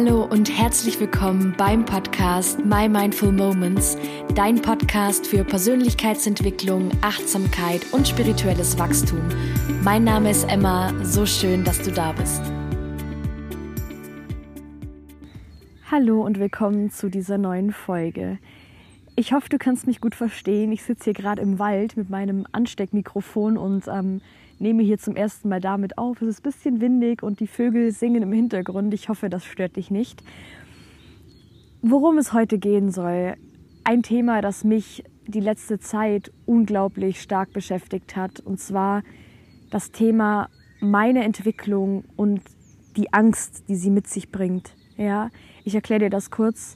Hallo und herzlich willkommen beim Podcast My Mindful Moments, dein Podcast für Persönlichkeitsentwicklung, Achtsamkeit und spirituelles Wachstum. Mein Name ist Emma, so schön, dass du da bist. Hallo und willkommen zu dieser neuen Folge. Ich hoffe, du kannst mich gut verstehen. Ich sitze hier gerade im Wald mit meinem Ansteckmikrofon und ähm, nehme hier zum ersten Mal damit auf. Es ist ein bisschen windig und die Vögel singen im Hintergrund. Ich hoffe, das stört dich nicht. Worum es heute gehen soll, ein Thema, das mich die letzte Zeit unglaublich stark beschäftigt hat, und zwar das Thema meine Entwicklung und die Angst, die sie mit sich bringt. Ja, ich erkläre dir das kurz.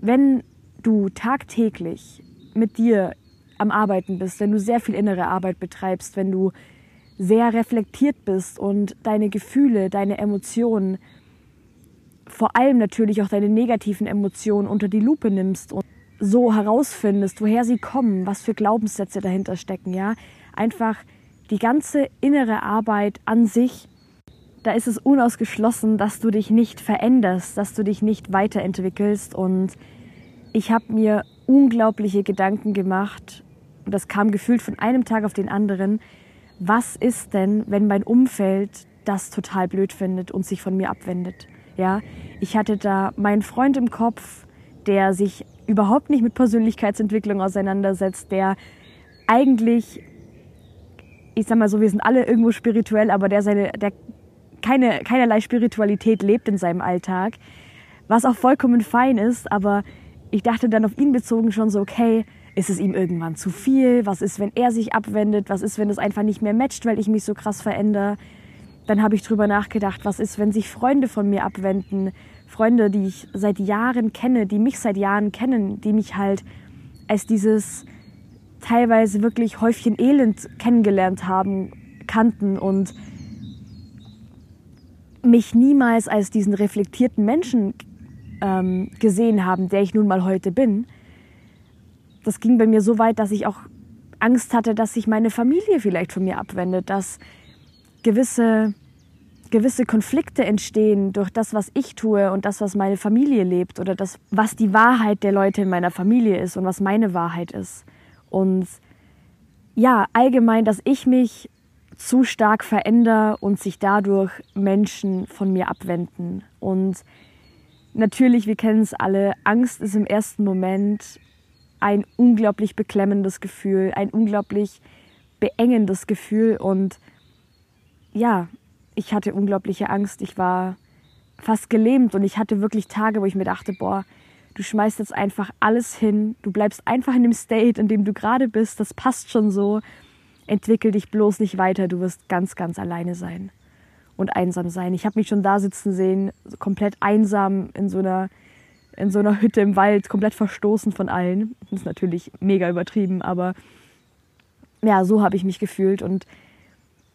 Wenn du tagtäglich mit dir am Arbeiten bist, wenn du sehr viel innere Arbeit betreibst, wenn du sehr reflektiert bist und deine Gefühle, deine Emotionen, vor allem natürlich auch deine negativen Emotionen unter die Lupe nimmst und so herausfindest, woher sie kommen, was für Glaubenssätze dahinter stecken, ja, einfach die ganze innere Arbeit an sich, da ist es unausgeschlossen, dass du dich nicht veränderst, dass du dich nicht weiterentwickelst und ich habe mir unglaubliche Gedanken gemacht und das kam gefühlt von einem Tag auf den anderen, was ist denn, wenn mein Umfeld das total blöd findet und sich von mir abwendet? Ja, ich hatte da meinen Freund im Kopf, der sich überhaupt nicht mit Persönlichkeitsentwicklung auseinandersetzt, der eigentlich, ich sag mal so, wir sind alle irgendwo spirituell, aber der seine, der keine, keinerlei Spiritualität lebt in seinem Alltag, was auch vollkommen fein ist, aber ich dachte dann auf ihn bezogen schon so, okay, ist es ihm irgendwann zu viel? Was ist, wenn er sich abwendet? Was ist, wenn es einfach nicht mehr matcht, weil ich mich so krass verändere? Dann habe ich drüber nachgedacht, was ist, wenn sich Freunde von mir abwenden? Freunde, die ich seit Jahren kenne, die mich seit Jahren kennen, die mich halt als dieses teilweise wirklich Häufchen Elend kennengelernt haben, kannten und mich niemals als diesen reflektierten Menschen ähm, gesehen haben, der ich nun mal heute bin das ging bei mir so weit, dass ich auch Angst hatte, dass sich meine Familie vielleicht von mir abwendet, dass gewisse, gewisse Konflikte entstehen durch das, was ich tue und das, was meine Familie lebt oder das, was die Wahrheit der Leute in meiner Familie ist und was meine Wahrheit ist. Und ja, allgemein, dass ich mich zu stark verändere und sich dadurch Menschen von mir abwenden. Und natürlich, wir kennen es alle, Angst ist im ersten Moment ein unglaublich beklemmendes Gefühl, ein unglaublich beengendes Gefühl. Und ja, ich hatte unglaubliche Angst. Ich war fast gelähmt und ich hatte wirklich Tage, wo ich mir dachte, boah, du schmeißt jetzt einfach alles hin, du bleibst einfach in dem State, in dem du gerade bist, das passt schon so. Entwickel dich bloß nicht weiter, du wirst ganz, ganz alleine sein und einsam sein. Ich habe mich schon da sitzen sehen, komplett einsam in so einer in so einer Hütte im Wald, komplett verstoßen von allen. Das ist natürlich mega übertrieben, aber ja, so habe ich mich gefühlt. Und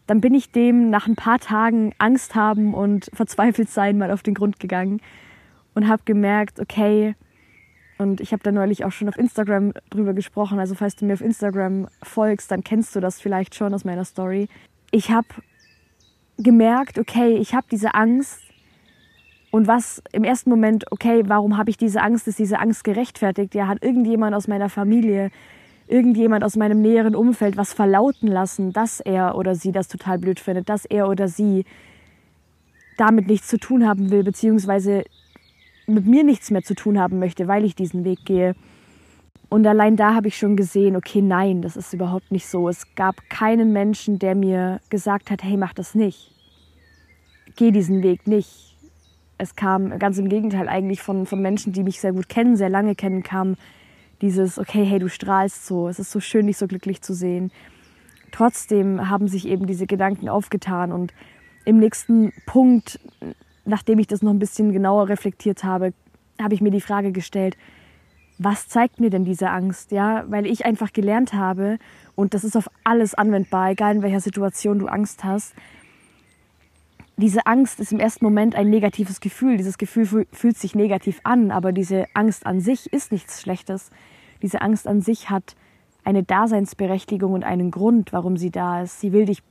dann bin ich dem nach ein paar Tagen Angst haben und verzweifelt sein mal auf den Grund gegangen und habe gemerkt, okay, und ich habe da neulich auch schon auf Instagram drüber gesprochen. Also falls du mir auf Instagram folgst, dann kennst du das vielleicht schon aus meiner Story. Ich habe gemerkt, okay, ich habe diese Angst und was im ersten Moment, okay, warum habe ich diese Angst? Ist diese Angst gerechtfertigt? Ja, hat irgendjemand aus meiner Familie, irgendjemand aus meinem näheren Umfeld was verlauten lassen, dass er oder sie das total blöd findet, dass er oder sie damit nichts zu tun haben will, beziehungsweise mit mir nichts mehr zu tun haben möchte, weil ich diesen Weg gehe. Und allein da habe ich schon gesehen, okay, nein, das ist überhaupt nicht so. Es gab keinen Menschen, der mir gesagt hat, hey, mach das nicht. Geh diesen Weg nicht es kam ganz im Gegenteil eigentlich von, von Menschen, die mich sehr gut kennen, sehr lange kennen, kam dieses, okay, hey, du strahlst so, es ist so schön, dich so glücklich zu sehen. Trotzdem haben sich eben diese Gedanken aufgetan und im nächsten Punkt, nachdem ich das noch ein bisschen genauer reflektiert habe, habe ich mir die Frage gestellt, was zeigt mir denn diese Angst? Ja, weil ich einfach gelernt habe, und das ist auf alles anwendbar, egal in welcher Situation du Angst hast, diese Angst ist im ersten Moment ein negatives Gefühl. Dieses Gefühl fühlt sich negativ an, aber diese Angst an sich ist nichts Schlechtes. Diese Angst an sich hat eine Daseinsberechtigung und einen Grund, warum sie da ist. Sie will dich,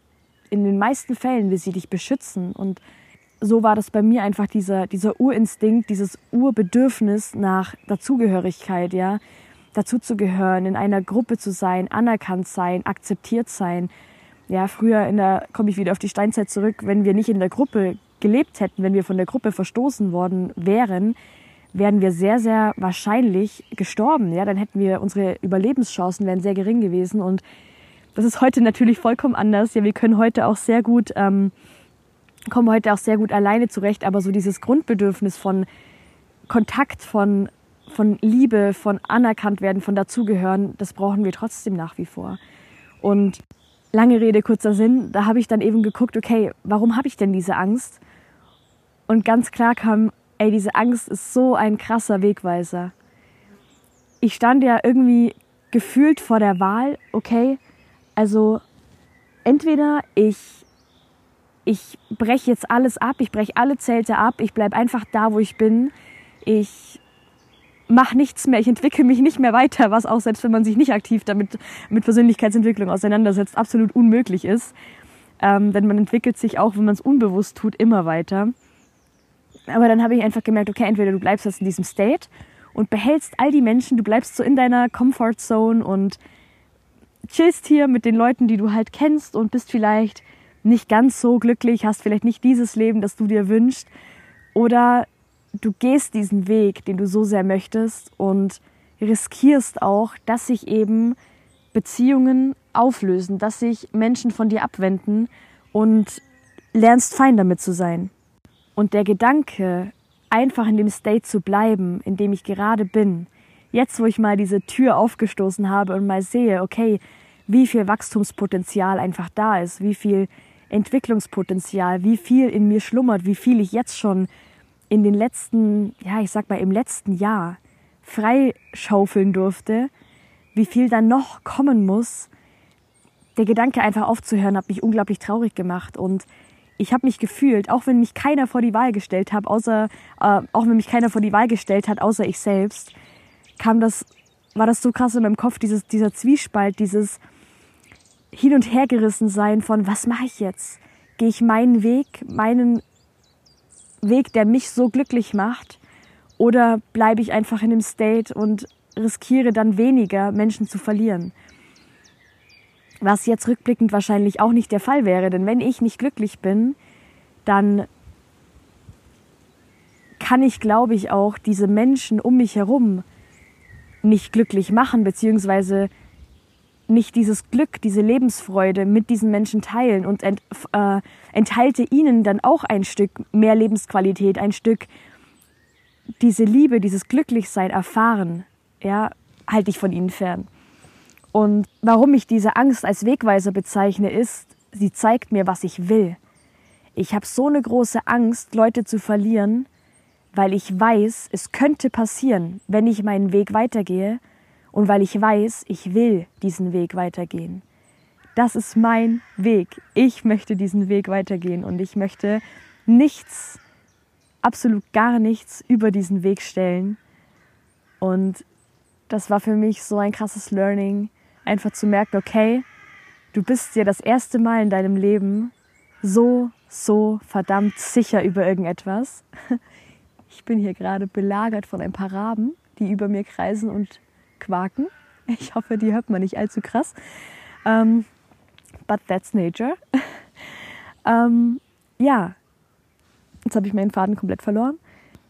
in den meisten Fällen will sie dich beschützen und so war das bei mir einfach dieser, dieser Urinstinkt, dieses Urbedürfnis nach Dazugehörigkeit, ja, dazuzugehören, in einer Gruppe zu sein, anerkannt sein, akzeptiert sein. Ja, früher in der, komme ich wieder auf die Steinzeit zurück, wenn wir nicht in der Gruppe gelebt hätten, wenn wir von der Gruppe verstoßen worden wären, wären wir sehr, sehr wahrscheinlich gestorben. Ja, dann hätten wir unsere Überlebenschancen wären sehr gering gewesen und das ist heute natürlich vollkommen anders. Ja, wir können heute auch sehr gut ähm, komme heute auch sehr gut alleine zurecht, aber so dieses Grundbedürfnis von Kontakt, von, von Liebe, von anerkannt werden, von dazugehören, das brauchen wir trotzdem nach wie vor. Und lange Rede, kurzer Sinn, da habe ich dann eben geguckt, okay, warum habe ich denn diese Angst? Und ganz klar kam, ey, diese Angst ist so ein krasser Wegweiser. Ich stand ja irgendwie gefühlt vor der Wahl, okay, also entweder ich ich breche jetzt alles ab, ich breche alle Zelte ab, ich bleibe einfach da, wo ich bin. Ich mache nichts mehr, ich entwickle mich nicht mehr weiter, was auch selbst wenn man sich nicht aktiv damit mit Persönlichkeitsentwicklung auseinandersetzt, absolut unmöglich ist. Ähm, denn man entwickelt sich auch, wenn man es unbewusst tut, immer weiter. Aber dann habe ich einfach gemerkt, okay, entweder du bleibst jetzt in diesem State und behältst all die Menschen, du bleibst so in deiner Comfort Zone und chillst hier mit den Leuten, die du halt kennst und bist vielleicht nicht ganz so glücklich, hast vielleicht nicht dieses Leben, das du dir wünschst. Oder du gehst diesen Weg, den du so sehr möchtest und riskierst auch, dass sich eben Beziehungen auflösen, dass sich Menschen von dir abwenden und lernst fein damit zu sein. Und der Gedanke, einfach in dem State zu bleiben, in dem ich gerade bin, jetzt wo ich mal diese Tür aufgestoßen habe und mal sehe, okay, wie viel Wachstumspotenzial einfach da ist, wie viel Entwicklungspotenzial, wie viel in mir schlummert, wie viel ich jetzt schon in den letzten, ja, ich sag mal im letzten Jahr freischaufeln durfte, wie viel dann noch kommen muss. Der Gedanke einfach aufzuhören hat mich unglaublich traurig gemacht und ich habe mich gefühlt, auch wenn mich keiner vor die Wahl gestellt hat, außer äh, auch wenn mich keiner vor die Wahl gestellt hat, außer ich selbst, kam das, war das so krass in meinem Kopf, dieses, dieser Zwiespalt, dieses hin und her gerissen sein von, was mache ich jetzt? Gehe ich meinen Weg, meinen Weg, der mich so glücklich macht? Oder bleibe ich einfach in dem State und riskiere dann weniger, Menschen zu verlieren? Was jetzt rückblickend wahrscheinlich auch nicht der Fall wäre, denn wenn ich nicht glücklich bin, dann kann ich, glaube ich, auch diese Menschen um mich herum nicht glücklich machen, beziehungsweise nicht dieses Glück, diese Lebensfreude mit diesen Menschen teilen und ent, äh, enthalte ihnen dann auch ein Stück mehr Lebensqualität, ein Stück diese Liebe, dieses Glücklichsein erfahren, ja, halte ich von ihnen fern. Und warum ich diese Angst als Wegweiser bezeichne, ist, sie zeigt mir, was ich will. Ich habe so eine große Angst, Leute zu verlieren, weil ich weiß, es könnte passieren, wenn ich meinen Weg weitergehe und weil ich weiß, ich will diesen Weg weitergehen. Das ist mein Weg. Ich möchte diesen Weg weitergehen und ich möchte nichts, absolut gar nichts über diesen Weg stellen. Und das war für mich so ein krasses Learning, einfach zu merken, okay, du bist dir das erste Mal in deinem Leben so, so verdammt sicher über irgendetwas. Ich bin hier gerade belagert von ein paar Raben, die über mir kreisen und quaken. Ich hoffe, die hört man nicht allzu krass. Um, ähm, but that's nature. um, ähm, ja, jetzt habe ich meinen Faden komplett verloren.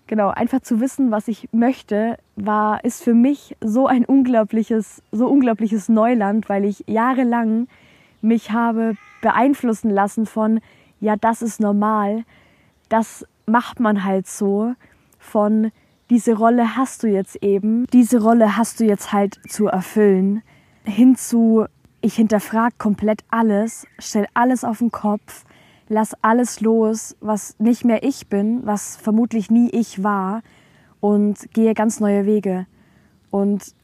Genau, einfach zu wissen, was ich möchte, war, ist für mich so ein unglaubliches, so unglaubliches Neuland, weil ich jahrelang mich habe beeinflussen lassen von, ja, das ist normal, das macht man halt so, von, diese Rolle hast du jetzt eben, diese Rolle hast du jetzt halt zu erfüllen, hinzu, ich hinterfrage komplett alles, stell alles auf den Kopf, lass alles los, was nicht mehr ich bin, was vermutlich nie ich war und gehe ganz neue Wege. Und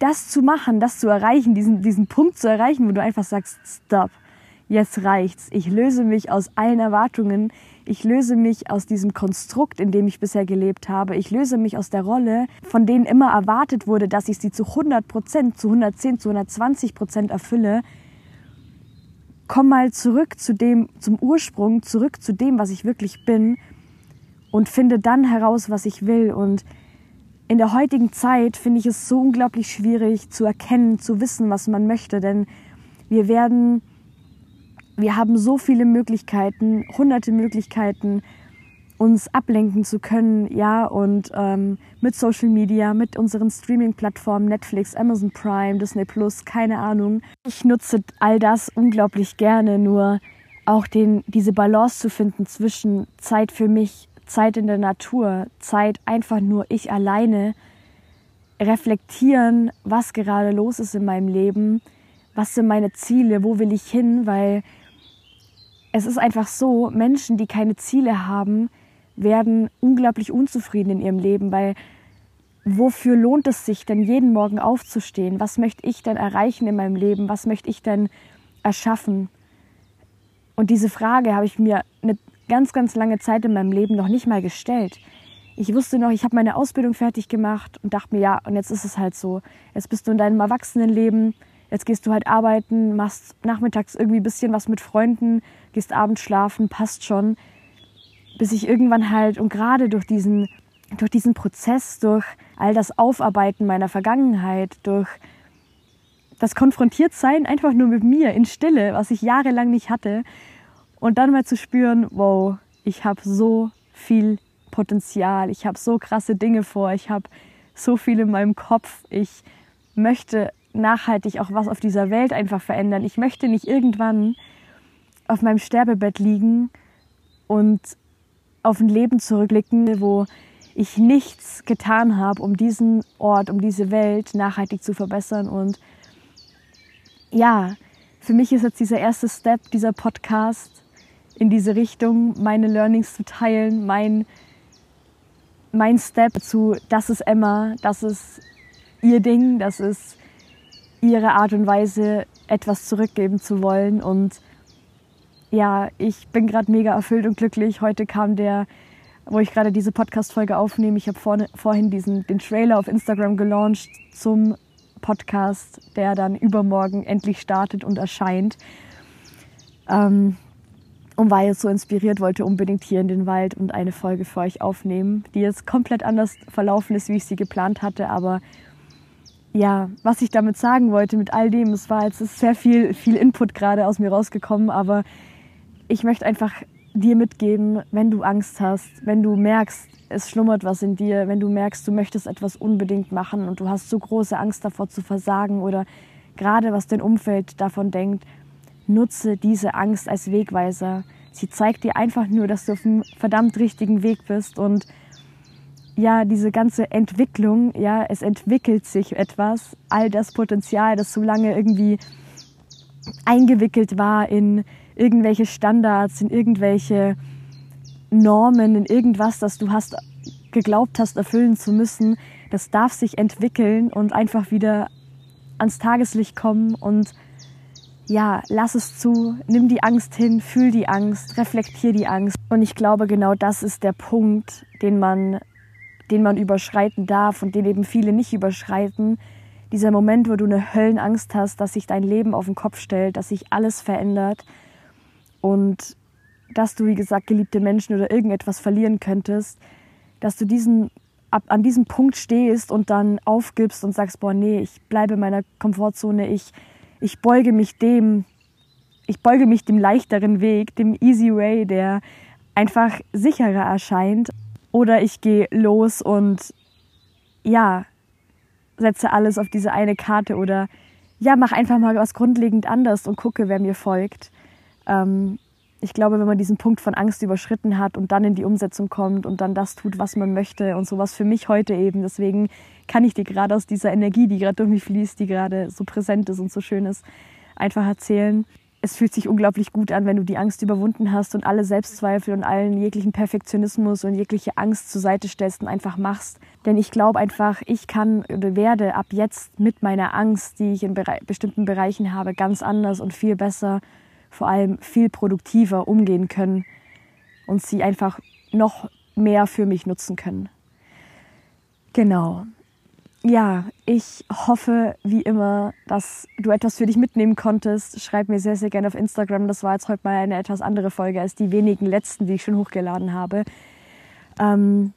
das zu machen, das zu erreichen, diesen, diesen Punkt zu erreichen, wo du einfach sagst, stop, jetzt reicht's. Ich löse mich aus allen Erwartungen, ich löse mich aus diesem Konstrukt, in dem ich bisher gelebt habe. Ich löse mich aus der Rolle, von denen immer erwartet wurde, dass ich sie zu 100 Prozent, zu 110, zu 120 Prozent erfülle. komm mal zurück zu dem, zum Ursprung, zurück zu dem, was ich wirklich bin und finde dann heraus, was ich will. Und in der heutigen Zeit finde ich es so unglaublich schwierig zu erkennen, zu wissen, was man möchte, denn wir werden, wir haben so viele Möglichkeiten, hunderte Möglichkeiten, uns ablenken zu können, ja, und ähm, mit Social Media, mit unseren Streaming-Plattformen, Netflix, Amazon Prime, Disney Plus, keine Ahnung. Ich nutze all das unglaublich gerne, nur auch den, diese Balance zu finden zwischen Zeit für mich, Zeit in der Natur, Zeit einfach nur ich alleine, reflektieren, was gerade los ist in meinem Leben, was sind meine Ziele, wo will ich hin, weil es ist einfach so, Menschen, die keine Ziele haben, werden unglaublich unzufrieden in ihrem Leben, weil wofür lohnt es sich denn jeden Morgen aufzustehen? Was möchte ich denn erreichen in meinem Leben? Was möchte ich denn erschaffen? Und diese Frage habe ich mir eine ganz, ganz lange Zeit in meinem Leben noch nicht mal gestellt. Ich wusste noch, ich habe meine Ausbildung fertig gemacht und dachte mir, ja, und jetzt ist es halt so. Jetzt bist du in deinem Erwachsenenleben, jetzt gehst du halt arbeiten, machst nachmittags irgendwie ein bisschen was mit Freunden, gehst abends schlafen, passt schon. Bis ich irgendwann halt und gerade durch diesen, durch diesen Prozess, durch all das Aufarbeiten meiner Vergangenheit, durch das Konfrontiertsein einfach nur mit mir in Stille, was ich jahrelang nicht hatte, und dann mal zu spüren, wow, ich habe so viel Potenzial, ich habe so krasse Dinge vor, ich habe so viel in meinem Kopf, ich möchte nachhaltig auch was auf dieser Welt einfach verändern. Ich möchte nicht irgendwann auf meinem Sterbebett liegen und auf ein Leben zurückblicken, wo ich nichts getan habe, um diesen Ort, um diese Welt nachhaltig zu verbessern. Und ja, für mich ist jetzt dieser erste Step, dieser Podcast in diese Richtung, meine Learnings zu teilen, mein, mein Step zu, das ist Emma, das ist ihr Ding, das ist ihre Art und Weise, etwas zurückgeben zu wollen. Und ja, ich bin gerade mega erfüllt und glücklich. Heute kam der, wo ich gerade diese Podcast-Folge aufnehme. Ich habe vor, vorhin diesen, den Trailer auf Instagram gelauncht zum Podcast, der dann übermorgen endlich startet und erscheint. Ähm, und war jetzt so inspiriert, wollte unbedingt hier in den Wald und eine Folge für euch aufnehmen, die jetzt komplett anders verlaufen ist, wie ich sie geplant hatte. Aber ja, was ich damit sagen wollte mit all dem, es war jetzt sehr viel, viel Input gerade aus mir rausgekommen, aber ich möchte einfach dir mitgeben, wenn du Angst hast, wenn du merkst, es schlummert was in dir, wenn du merkst, du möchtest etwas unbedingt machen und du hast so große Angst davor zu versagen oder gerade was dein Umfeld davon denkt, nutze diese Angst als Wegweiser. Sie zeigt dir einfach nur, dass du auf einem verdammt richtigen Weg bist und ja, diese ganze Entwicklung, ja, es entwickelt sich etwas, all das Potenzial, das so lange irgendwie eingewickelt war in irgendwelche Standards, in irgendwelche Normen, in irgendwas, das du hast geglaubt hast erfüllen zu müssen, das darf sich entwickeln und einfach wieder ans Tageslicht kommen und ja, lass es zu, nimm die Angst hin, fühl die Angst, reflektier die Angst. Und ich glaube, genau das ist der Punkt, den man, den man überschreiten darf und den eben viele nicht überschreiten. Dieser Moment, wo du eine Höllenangst hast, dass sich dein Leben auf den Kopf stellt, dass sich alles verändert, und dass du, wie gesagt, geliebte Menschen oder irgendetwas verlieren könntest, dass du diesen, ab, an diesem Punkt stehst und dann aufgibst und sagst, boah, nee, ich bleibe in meiner Komfortzone, ich, ich beuge mich dem, ich beuge mich dem leichteren Weg, dem easy way, der einfach sicherer erscheint. Oder ich gehe los und ja, setze alles auf diese eine Karte oder ja, mach einfach mal was grundlegend anders und gucke, wer mir folgt ähm, ich glaube, wenn man diesen Punkt von Angst überschritten hat und dann in die Umsetzung kommt und dann das tut, was man möchte und sowas für mich heute eben. Deswegen kann ich dir gerade aus dieser Energie, die gerade durch mich fließt, die gerade so präsent ist und so schön ist, einfach erzählen. Es fühlt sich unglaublich gut an, wenn du die Angst überwunden hast und alle Selbstzweifel und allen jeglichen Perfektionismus und jegliche Angst zur Seite stellst und einfach machst. Denn ich glaube einfach, ich kann oder werde ab jetzt mit meiner Angst, die ich in bestimmten Bereichen habe, ganz anders und viel besser vor allem viel produktiver umgehen können und sie einfach noch mehr für mich nutzen können. Genau. Ja, ich hoffe wie immer, dass du etwas für dich mitnehmen konntest. Schreib mir sehr, sehr gerne auf Instagram. Das war jetzt heute mal eine etwas andere Folge als die wenigen letzten, die ich schon hochgeladen habe. Ähm,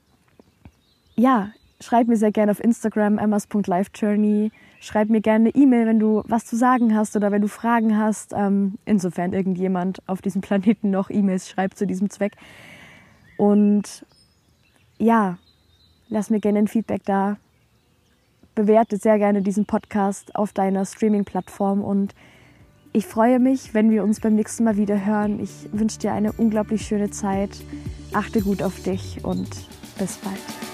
ja, schreib mir sehr gerne auf Instagram emmas.lifejourney. Schreib mir gerne eine E-Mail, wenn du was zu sagen hast oder wenn du Fragen hast. Ähm, insofern irgendjemand auf diesem Planeten noch E-Mails schreibt zu diesem Zweck. Und ja, lass mir gerne ein Feedback da bewerte sehr gerne diesen Podcast auf deiner Streaming-Plattform und ich freue mich, wenn wir uns beim nächsten Mal wieder hören. Ich wünsche dir eine unglaublich schöne Zeit. Achte gut auf dich und bis bald.